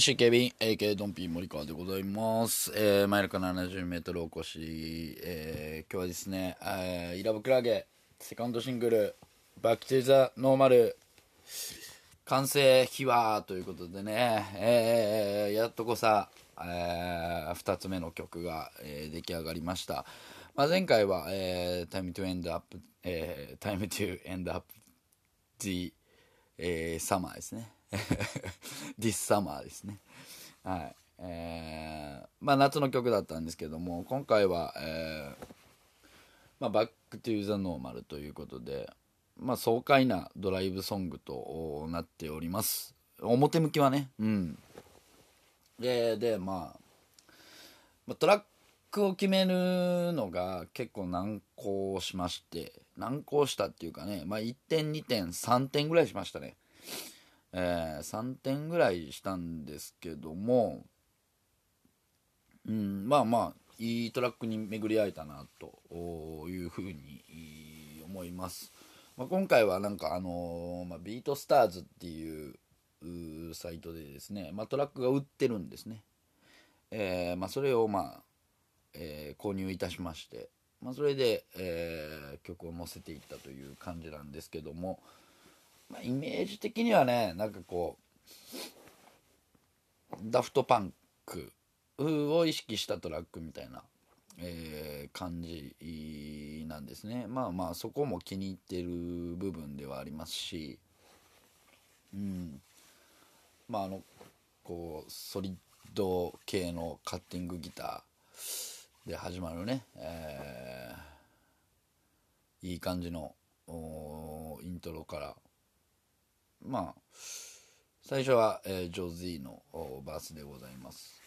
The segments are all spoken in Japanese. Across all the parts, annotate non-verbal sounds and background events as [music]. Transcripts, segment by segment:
MC ケビン AK ドンピー森川でございます。えー、マイルカ 70m お越し、えー、今日はですね、えー、イラブクラゲ、セカンドシングル、バックトゥザノーマル、完成秘話ということでね、えー、やっとこさ、えー、2つ目の曲が、えー出来上がりました。まあ、前回は、えー、Time to End Up、えー、Time to End Up the えー、 summer ですね。 this summer ですね。はい。えー、まあ夏の曲だったんですけども、今回は、えー、まあ back to the normal ということで、まあ爽快なドライブソングとなっております。表向きはね、うん。で、で、まあ、まあトラックを決めるのが結構難航しまして難航したっていうかね、まあ、1点2点3点ぐらいしましたね、えー3点ぐらいしたんですけどもうんまあまあいいトラックに巡り合えたなというふうに思います、まあ、今回はなんかあのーまあ、ビートスターズっていうサイトでですね、まあ、トラックが売ってるんですね。えーまあ、それをまあえー購入いたしまして、ま、それで、え曲を載せていったという感じなんですけども、まあ、イメージ的にはねなんかこうダフトパンクを意識したトラックみたいな、えー感じなんですね。まあまあそこも気に入ってる部分ではありますしうん。まああのこうソリッド系のカッティングギターで始まるね、えーいい感じのイントロからまあ最初は、えージョーズイのおバースでございます。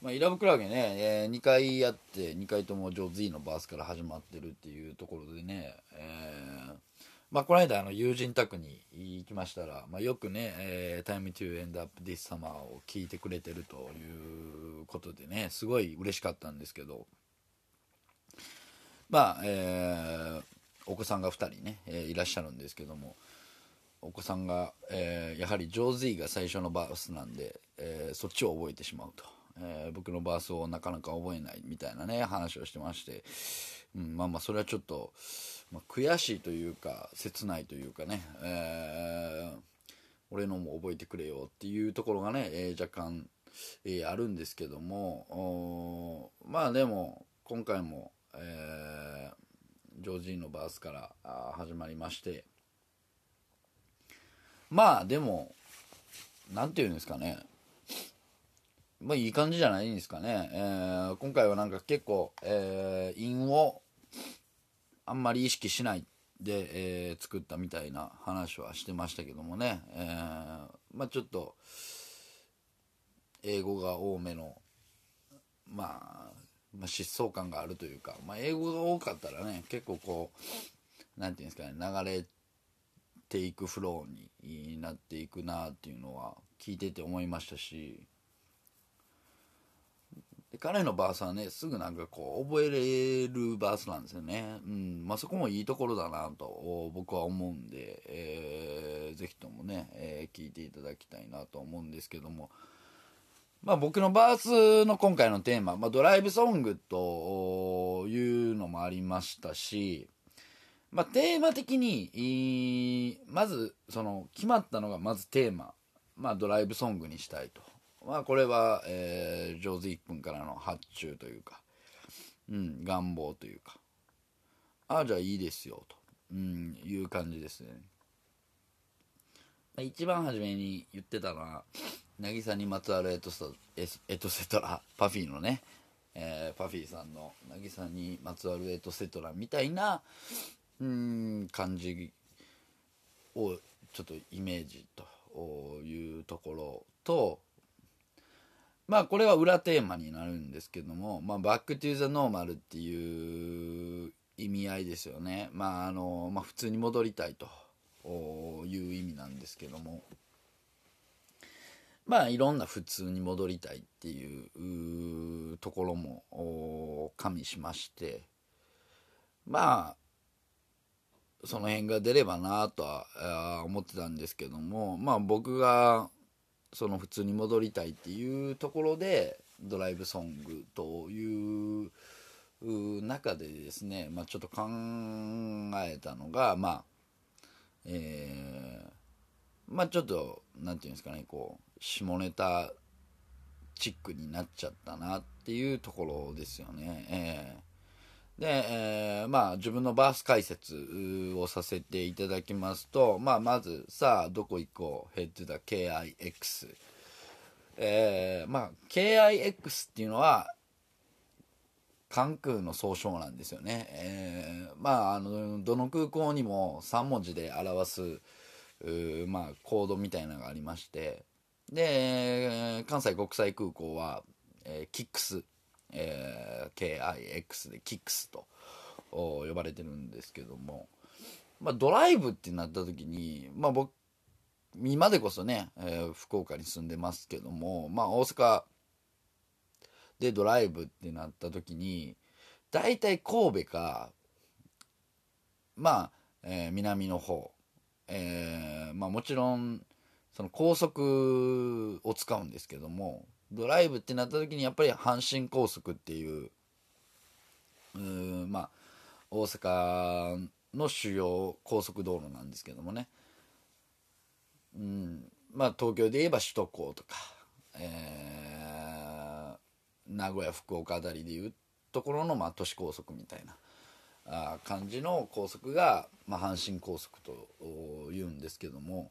まあ、イラブクラゲね、え2回やって2回ともジョーズイのバースから始まってるっていうところでね、えーまあ、この間あの友人宅に行きましたら、まあ、よくね、えー、Time to End Up This Summer を聞いてくれてるということでねすごい嬉しかったんですけどまあ、えーお子さんが2人ね、えーいらっしゃるんですけどもお子さんが、えーやはりジョーズイが最初のバースなんで、えーそっちを覚えてしまうと、えー僕のバースをなかなか覚えないみたいなね話をしてまして、うん、まあまあそれはちょっと、まあ、悔しいというか切ないというかね、え俺のも覚えてくれよっていうところがね、え若干、えあるんですけども。まあでも今回も、えージョージーのバースから始まりまして。まあでもなんていうんですかね。まあいい感じじゃないんですかね、えー今回はなんか結構、えー韻をあんまり意識しないで、えー作ったみたいな話はしてましたけどもね、えーまあちょっと英語が多めのまあ、まあ、疾走感があるというか、まあ、英語が多かったらね結構こうなんていうんですかね流れていくフローになっていくなっていうのは聞いてて思いましたしで彼のバースはねすぐなんかこう覚えれるバースなんですよね、うん。まあ、そこもいいところだなと僕は思うんで、えーぜひともね、えー聞いていただきたいなと思うんですけども。まあ僕のバースの今回のテーマ、まあ、ドライブソングというのもありましたし、まあ、テーマ的にまずその決まったのがまずテーマ、まあ、ドライブソングにしたいと、まあ、これは、えー、ジョーズ1分からの発注というか、うん、願望というか。ああじゃあいいですよと、うん、いう感じですね。一番初めに言ってたのは渚にまつわるエトセエスエトセトラパフィーのね、えーパフィーさんの渚にまつわるエトセトラみたいなうん感じをちょっとイメージというところとまあこれは裏テーマになるんですけども、まあ、バックトゥザノーマルっていう意味合いですよね。まああの、まあ普通に戻りたいという意味なんですけども。まあいろんな普通に戻りたいっていうところも加味しまして、まあ、その辺が出ればなとは思ってたんですけども、まあ僕がその普通に戻りたいっていうところでドライブソングという中でですね、まあ、ちょっと考えたのがまあえー、まあちょっと何て言うんですかねこう下ネタチックになっちゃったなっていうところですよね。えーで、えー、まあ自分のバース解説をさせていただきますと、まあまず、さあ、どこ行こう、ヘッドだ KIX。えー、まあ KIX っていうのは、関空の総称なんですよね。えー、まあ、あの、どの空港にも3文字で表す、まあ、コードみたいなのがありまして、で、関西国際空港は、えー、キックスえー、KIX でキックスと呼ばれてるんですけども、まあ、ドライブってなった時に、まあ、僕今でこそね、えー、福岡に住んでますけども、まあ、大阪でドライブってなった時に大体神戸かまあ、えー、南の方、えー、まあもちろんその高速を使うんですけどもドライブってなった時にやっぱり阪神高速っていううまあ大阪の主要高速道路なんですけどもね、うん、まあ東京で言えば首都高とか、えー、名古屋福岡あたりでいうところの、まあ、都市高速みたいなあ感じの高速が、まあ、阪神高速というんですけども、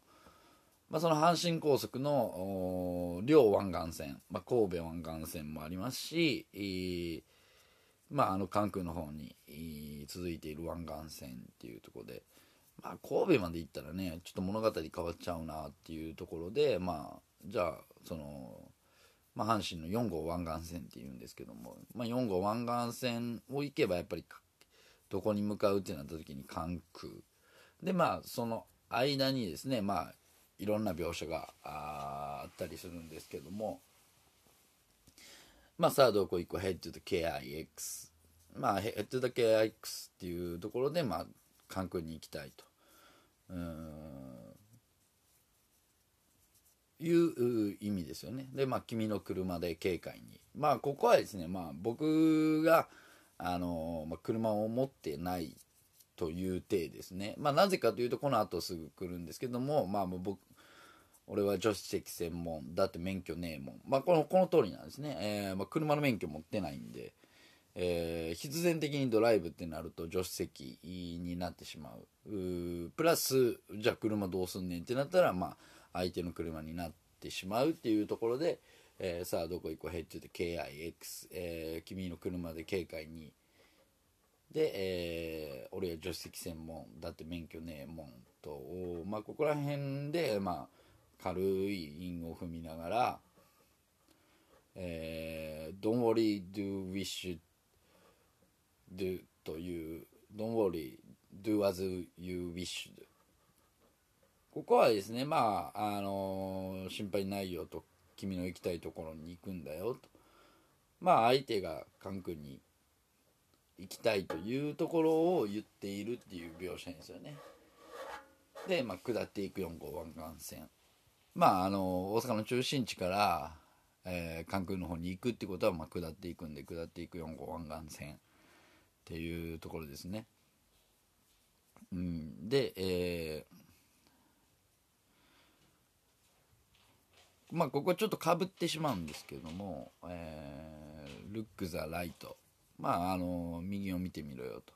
まあ、その阪神高速の両湾岸線、まあ、神戸湾岸線もありますし、まあ、あの関空の方に続いている湾岸線っていうところで、まあ、神戸まで行ったらねちょっと物語変わっちゃうなっていうところで、まあ、じゃあその、まあ、阪神の4号湾岸線っていうんですけども、まあ、4号湾岸線を行けばやっぱりどこに向かうってなった時に関空。でまあその間にですねまあいろんな描写があったりするんですけども。まあさあどこ行こう？Head to the KIX まあ Head to the KIX っていうところでまあ関空に行きたいと。ういう意味ですよね。でまあ君の車で警戒に。まあここはですねまあ僕があの、まあ、車を持ってないという体ですね。まあ、なぜかというと、この後すぐ来るんですけども、まあ、僕、俺は助手席専門。だって免許ねえもん、まあ、このこの通りなんですね、えー、まあ、車の免許持ってないんで、えー、必然的にドライブってなると助手席になってしまう。プラスじゃあ車どうすんねんってなったら、まあ、相手の車になってしまうっていうところで、えー、さあどこ行こうヘッドで KIX、えー、君の車で警戒に。で、えー、俺は助手席専門。だって免許ねえもんと。まあここら辺でまあ軽い韻を踏みながら、えー、Don't worry, do wish, do という Don't worry, do as you wish. ここはですねまああのー、心配ないよと君の行きたいところに行くんだよと。まあ相手が関空に行きたいというところを言っているっていう描写ですよね。で、まあ、下っていく4号湾岸線。まあ、あの大阪の中心地から、えー、関空の方に行くってことは、まあ、下っていくんで下っていく4号湾岸線っていうところですね。うん、で、えー、まあここちょっとかぶってしまうんですけども「えー、ルック・ザ・ライト」まああの右を見てみろよと。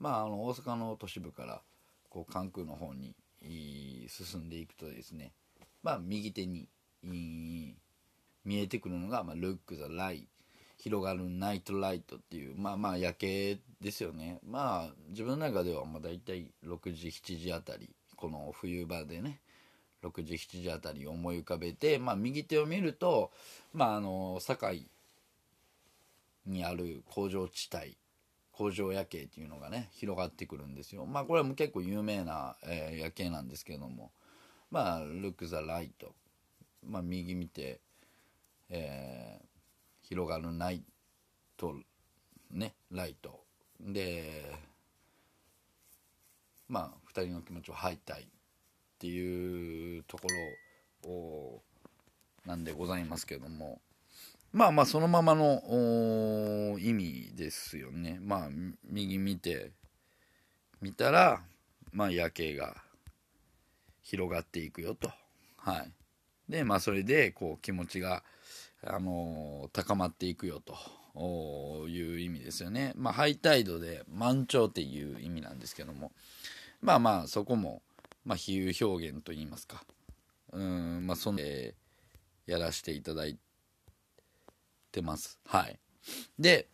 まあ、あの大阪の都市部からこう関空の方に進んでいくとですねまあ、右手に見えてくるのが、まあ、ルック・ザ・ライ広がるナイトライトっていうまあまあ夜景ですよね。まあ自分の中ではまあ大体6時7時あたりこの冬場でね6時7時あたり思い浮かべて、まあ、右手を見ると、まあ、あの堺にある工場地帯工場夜景っていうのがね広がってくるんですよ。まあこれも結構有名な、えー、夜景なんですけども。まあ「Look the light」まあ右見て、えー、広がるナイトねライト。でまあ2人の気持ちを吐いたいっていうところをなんでございますけども。まあまあそのままの意味ですよね。まあ右見て見たらまあ夜景が広がっていくよと。はい。でまあそれでこう気持ちがあのー、高まっていくよと。いう意味ですよね。まあハイタイドで満潮っていう意味なんですけども。まあまあそこもまあ比喩表現といいますか。うんまあそんでやらせていただいてます。はい。で、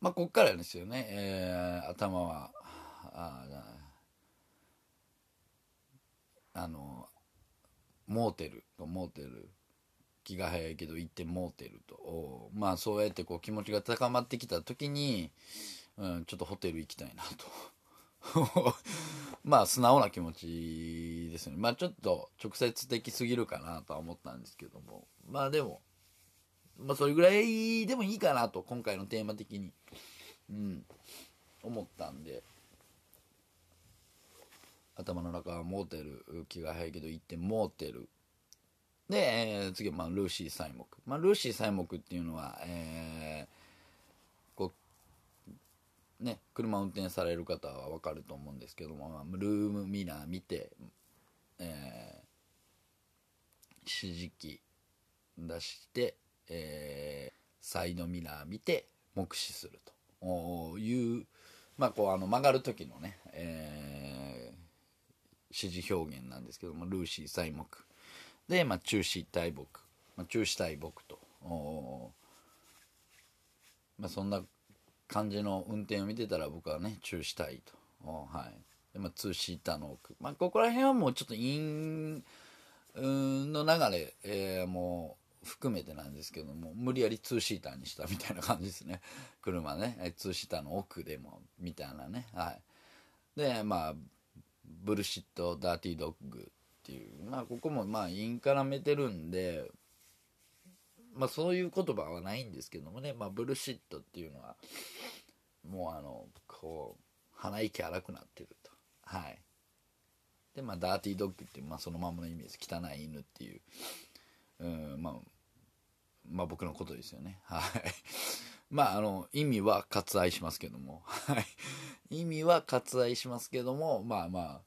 まあ、こっからですよね、えー、頭は、ああの、モーテルとモーテル、気が早いけど行ってモーテルと、まあそうやってこう気持ちが高まってきた時に、うん、ちょっとホテル行きたいなと。[laughs] まあ素直な気持ちですね。まあちょっと直接的すぎるかなとは思ったんですけども。まあでもまあそれぐらいでもいいかなと今回のテーマ的に。うん。思ったんで。頭の中はモーテル気が早いけど言ってモーテルで、えー、次はまあルーシー・サイモク、まあ、ルーシー・サイモクっていうのは、えーね、車運転される方は分かると思うんですけども、まあ、ルームミラー見て、えー、指示器出して、えー、サイドミラー見て目視すると。いう、まあ、こうあの曲がる時のね、えー、指示表現なんですけどもルーシー細目で、まあ、中止大木、まあ、中止大木と。まあ、そんな感じの運転を見てたら僕はね注意したいと。はい。で、まあ、ツーシーターの奥、まあ、ここら辺はもうちょっと韻の流れ、えー、もう含めてなんですけども無理やりツーシーターにしたみたいな感じですね。[laughs] 車ね。ツーシーターの奥でもみたいなね。はい。でまあ bullshit dirty dog っていうまあここもまあ韻絡めてるんでまあそういう言葉はないんですけどもね、まあ、ブルシットっていうのはもうあのこう鼻息荒くなってると。はい。でまあダーティードッグっていう、まあ、そのままの意味です汚い犬っていう。うんまあまあ僕のことですよねはいまああの意味は割愛しますけどもはい意味は割愛しますけどもまあまあ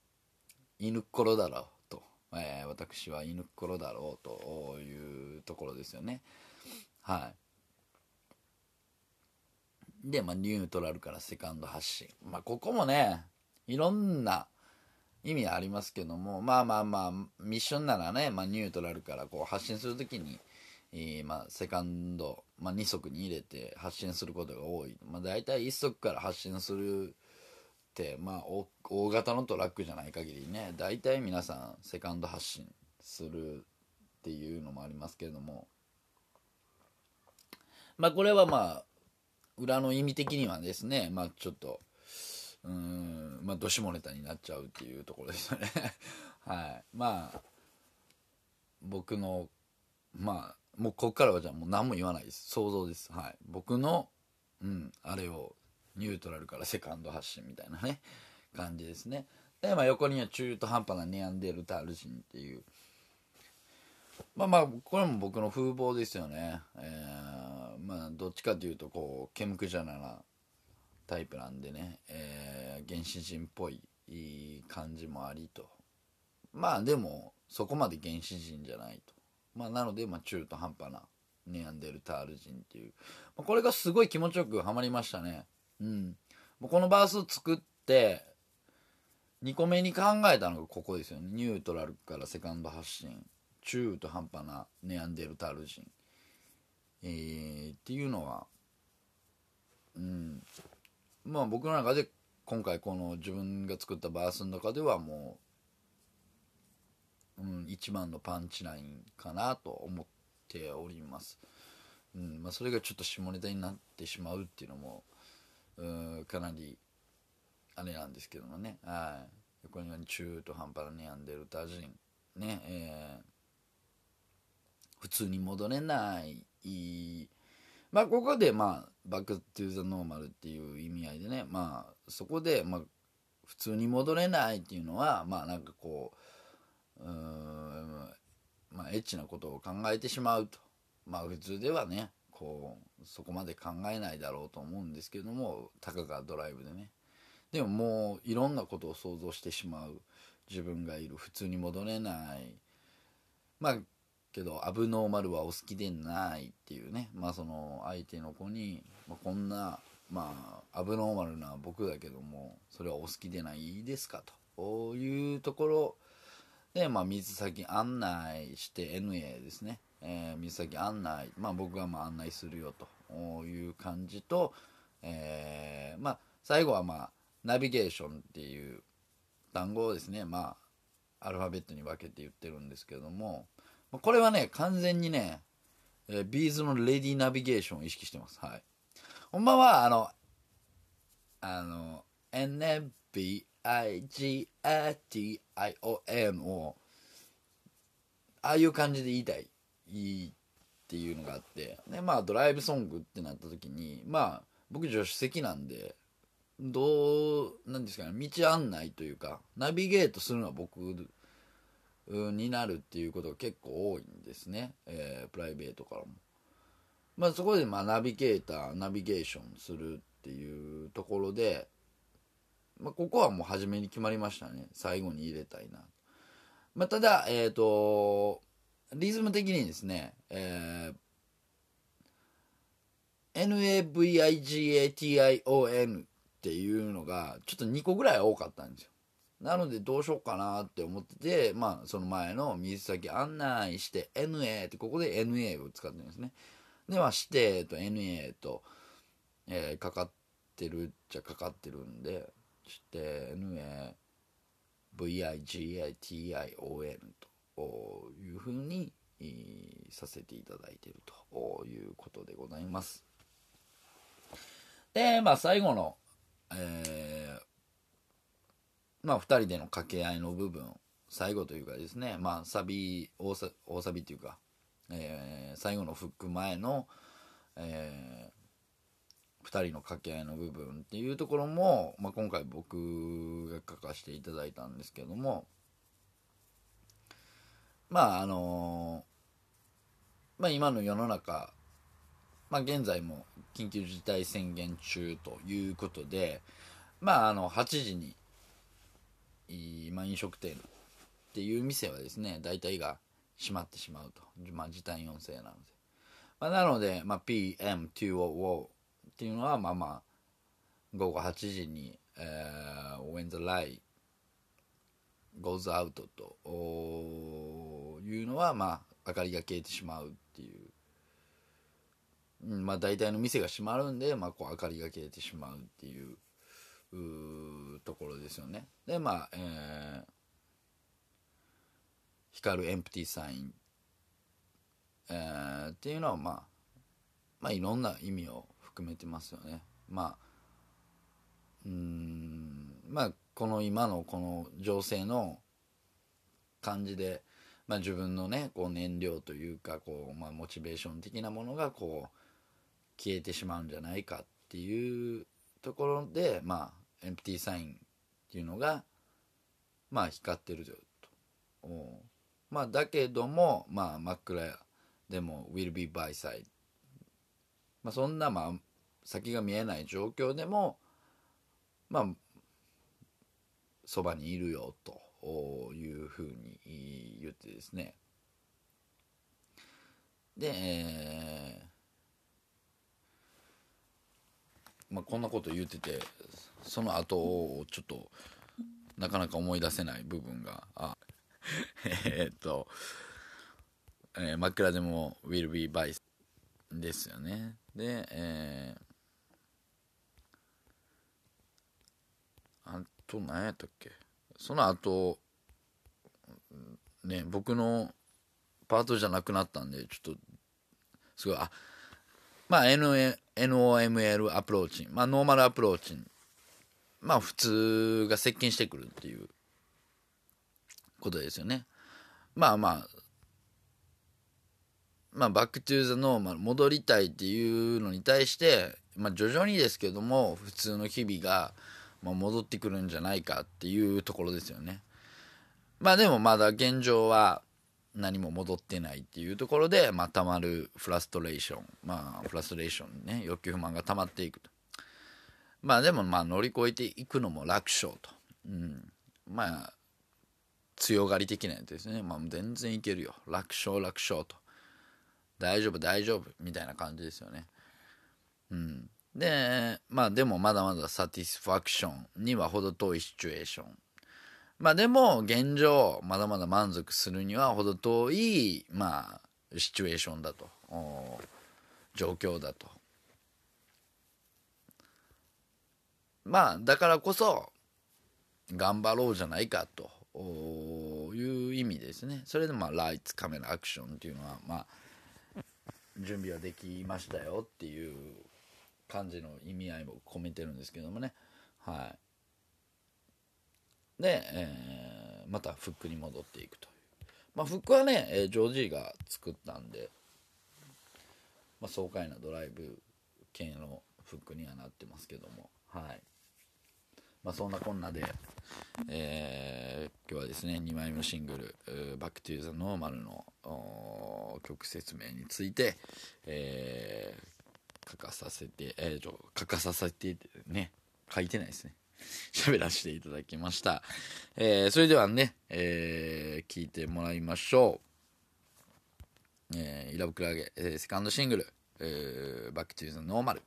犬っころだろうとえー、私は犬っころだろうというところですよね。はい。で、まあ、ニュートラルからセカンド発信。まあ、ここもね、いろんな意味ありますけども、まあまあまあ、ミッションならね、まあ、ニュートラルからこう発信するときに、えー、まあ、セカンド、まあ、2足に入れて発信することが多い。まあ、大体1足から発信するって、まあ、大型のトラックじゃない限りね大体皆さんセカンド発進するっていうのもありますけれども。まあこれはまあ裏の意味的にはですねまあちょっとうんまあどしもネタになっちゃうっていうところですよね。[laughs] はい。まあ僕のまあもうここからはじゃあもう何も言わないです。想像です。はい。僕のうんあれをニュートラルからセカンド発信みたいなね感じですね。で、まあ、横には中途半端なネアンデルタール人っていう。まあまあこれも僕の風貌ですよね、えー、まあどっちかというとこうケムクジャナなタイプなんでね、えー、原始人っぽい感じもありと。まあでもそこまで原始人じゃないと。まあなのでまあ中途半端なネアンデルタール人っていう、まあ、これがすごい気持ちよくはまりましたね。うん。このバースを作って2個目に考えたのがここですよね。ニュートラルからセカンド発信。中途半端なネアンデルタール人、えー、っていうのはうん。まあ僕の中で今回この自分が作ったバースの中ではもうう、ん、一番のパンチラインかなと思っております、うんまあ、それがちょっと下ネタになってしまうっていうのもうんかなりあれなんですけどもね。はい。横には中途半端なネアンデルタ人ねえー、普通に戻れない。まあここでまあ back to the normal っていう意味合いでね。まあそこでまあ普通に戻れないっていうのはまあなんかこううんまあエッチなことを考えてしまうと。まあ普通ではねこうそこまで考えないだろうと思うんですけどもたかがドライブでね。でももういろんなことを想像してしまう。自分がいる。普通に戻れない。まあけどアブノーマルはお好きでないっていうね。まあその相手の子に、まあ、こんなまあアブノーマルな僕だけどもそれはお好きでないですか？というところで、まあ、水先案内して NA ですね、えー、水先案内、まあ、僕がまあ案内するよという感じと、えー、まあ最後はまあナビゲーションっていう単語をですねまあアルファベットに分けて言ってるんですけどもこれはね、完全にね、えー、ビーズのレディナビゲーションを意識してます。はい。ほんまは、あの、あの、NFBIGATION を、ああいう感じで言いたい、いいっていうのがあって、で、まあ、ドライブソングってなった時に、まあ、僕助手席なんで、どう、なんですかね、道案内というか、ナビゲートするのは僕になるっていうことが結構多いんですね、えー、プライベートからも。まあ、そこでまあナビゲーターナビゲーションするっていうところで、まあ、ここはもう初めに決まりましたね。最後に入れたいな、まあ、ただえっ、ー、とリズム的にですね、えー、NAVIGATION っていうのがちょっと2個ぐらい多かったんですよ。なのでどうしようかなって思ってて、まあその前の水先案内して NA ってここで NA を使ってるんですね。で、まあ指定と NA と、えー、かかってるっちゃかかってるんで、指定 NA VIGATION というふうにさせていただいているということでございます。で、まあ最後の、えーまあ、2人での掛け合いの部分最後というかですね、まあ、サビ大サ大サビっていうか、えー、最後のフック前の、えー、2人の掛け合いの部分っていうところも、まあ、今回僕が書かせていただいたんですけどもまああの、まあ、今の世の中、まあ、現在も緊急事態宣言中ということで、まあ、あの8時にまあ、飲食店っていう店はですね大体が閉まってしまうと、まあ、時短要請なので、まあ、なので、まあ、PM200 っていうのはまあまあ午後8時に、えー、When the light goes out というのはまあ明かりが消えてしまうっていう、うんまあ大体の店が閉まるんで、まあ、こう明かりが消えてしまうっていうところですよね。でまあ、えー、光るエンプティサイン、えー、っていうのはまあまあいろんな意味を含めてますよね。まあうんまあこの今のこの情勢の感じで、まあ、自分のねこう燃料というかこう、まあ、モチベーション的なものがこう消えてしまうんじゃないかっていうところでまあエンプティーサインっていうのがまあ光ってるよとまあだけどもまあ真っ暗でも will be by side まあそんなまあ先が見えない状況でもまあそばにいるよというふうに言ってですね。で、えーまあ、こんなこと言っててその後をちょっとなかなか思い出せない部分があ [laughs] えっと、えー、真っ暗でも will be bright ですよね。で、えと何やったっけ？その後ね僕のパートじゃなくなったんでちょっとすごいあまあ NOML アプローチまあノーマルアプローチまあ普通が接近してくるっていうことですよね。まあまあまあ back to the normal 戻りたいっていうのに対してまあ徐々にですけども普通の日々がまあ戻ってくるんじゃないかっていうところですよね。まあでもまだ現状は何も戻ってないっていうところで、まあ、たまるフラストレーションまあフラストレーションね欲求不満が溜まっていくと。まあでもまあ乗り越えていくのも楽勝と、うん、まあ強がり的なやつですね。まあ全然いけるよ。楽勝楽勝と。大丈夫大丈夫みたいな感じですよね。うん。でまあでもまだまだサティスファクションには程遠いシチュエーション。まあでも現状まだまだ満足するには程遠いまあシチュエーションだと。状況だと。まあだからこそ頑張ろうじゃないかと。いう意味ですね。それでまあライツカメラアクションっていうのはまあ準備はできましたよっていう感じの意味合いも込めてるんですけどもね。はい。で、えー、またフックに戻っていくという。まあフックはね、えー、ジョージーが作ったんで、まあ、爽快なドライブ系のフックにはなってますけども。はい。まあそんなこんなで、えー、今日はですね2枚目のシングル「バック・トゥ・ザ・ノーマル」の曲説明について、えー、書かさせて、えー、書かさせてね書いてないですね [laughs] 喋らせていただきました。えー、それではね、えー、聞いてもらいましょう。えー、イラブクラゲ、えー、セカンドシングル、えー、バックトゥーザノーマル。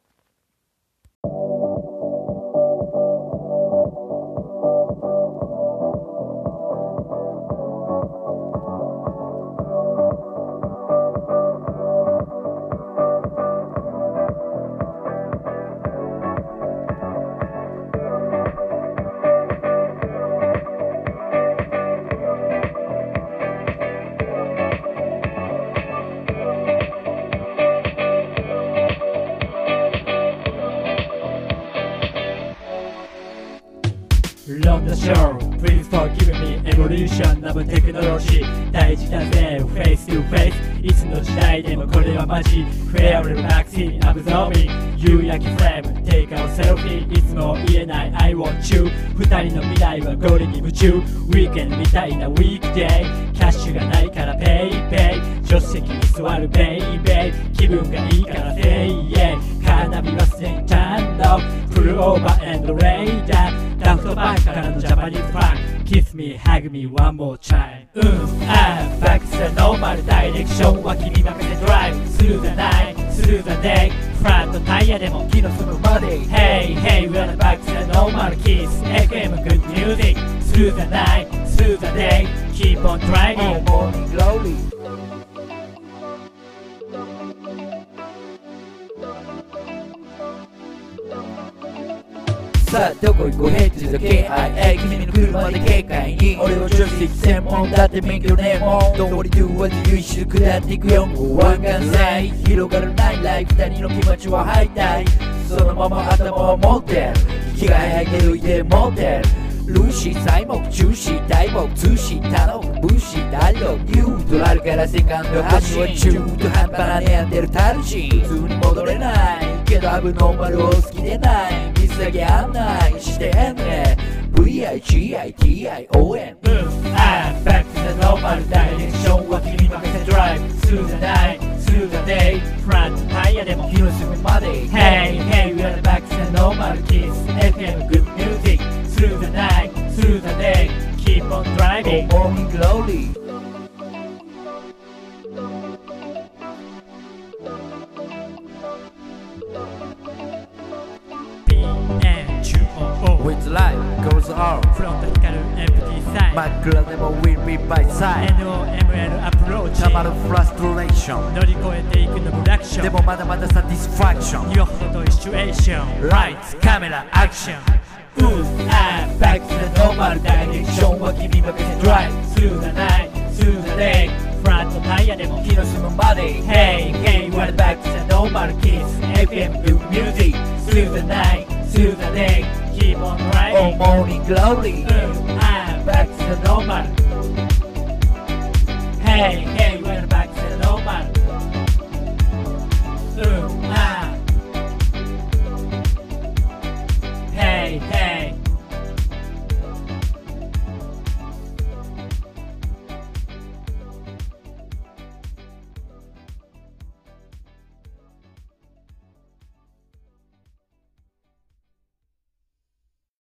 Sure, please forgive me Evolution of technology 大事だぜ Face to face いつの時代でもこれはマジ Fairly vaccine absorbing 夕焼けフレーム Take our selfie いつも言えない I want you 二人の未来はゴリに夢中 Weekend みたいな Weekday キャッシュがないから PayPay 助手席に座る Baby 気分がいいから Say yeah 花火は先端の Pull over and radar ダフトバンクからのジャパニーズファンク Kiss me, hug me, one more time うん、あん、バックスはノーマルダイレクションは君任せドライブ Through the night, through the day フラットタイヤでも木のそのまで Hey, hey, we're the back to the normal kiss FM good music Through the night, through the day Keep on driving Morning glory さあどこ行こう Head to the KIA 君の車で警戒に俺は助手席専門だって免許ねえもん。Don't worry do what you 一周下っていくよ。湾岸線広がるない。ライフ二人の気持ちはハイタイそのまま頭を持って。る気が早いけどいて。持ってるルーシー、材木、中止、大木、通信、頼む、武士、大路、ニュートラルからセカンド発信中途半端な悩んでるタルシ普通に戻れないけどアブノーマルを好きでない。水げ案内してんね VIGITION うん I'm back to the normal ダイレクションは君に任せ Drive through the night through the day フラントタイヤでも気のすぐまで Hey hey we're back to the normal kids FM good music through the night through the day keep on driving morning glory With life goes on From the scatter empty side My girl never will be by side. NOML approach たまる frustration 乗り越えていくのも楽勝でもまだまだ satisfaction. よほど situation. Lights, camera, action. Who's I? Back to the normal direction は君任せ Drive through the night, through the day. フラットタイヤでも広島まで Hey, hey, what back to the normal kids. FM, good music. Through the night, through the day keep on riding. Oh, morning glory. Uh, mm, ah, I'm back to normal. Hey, hey.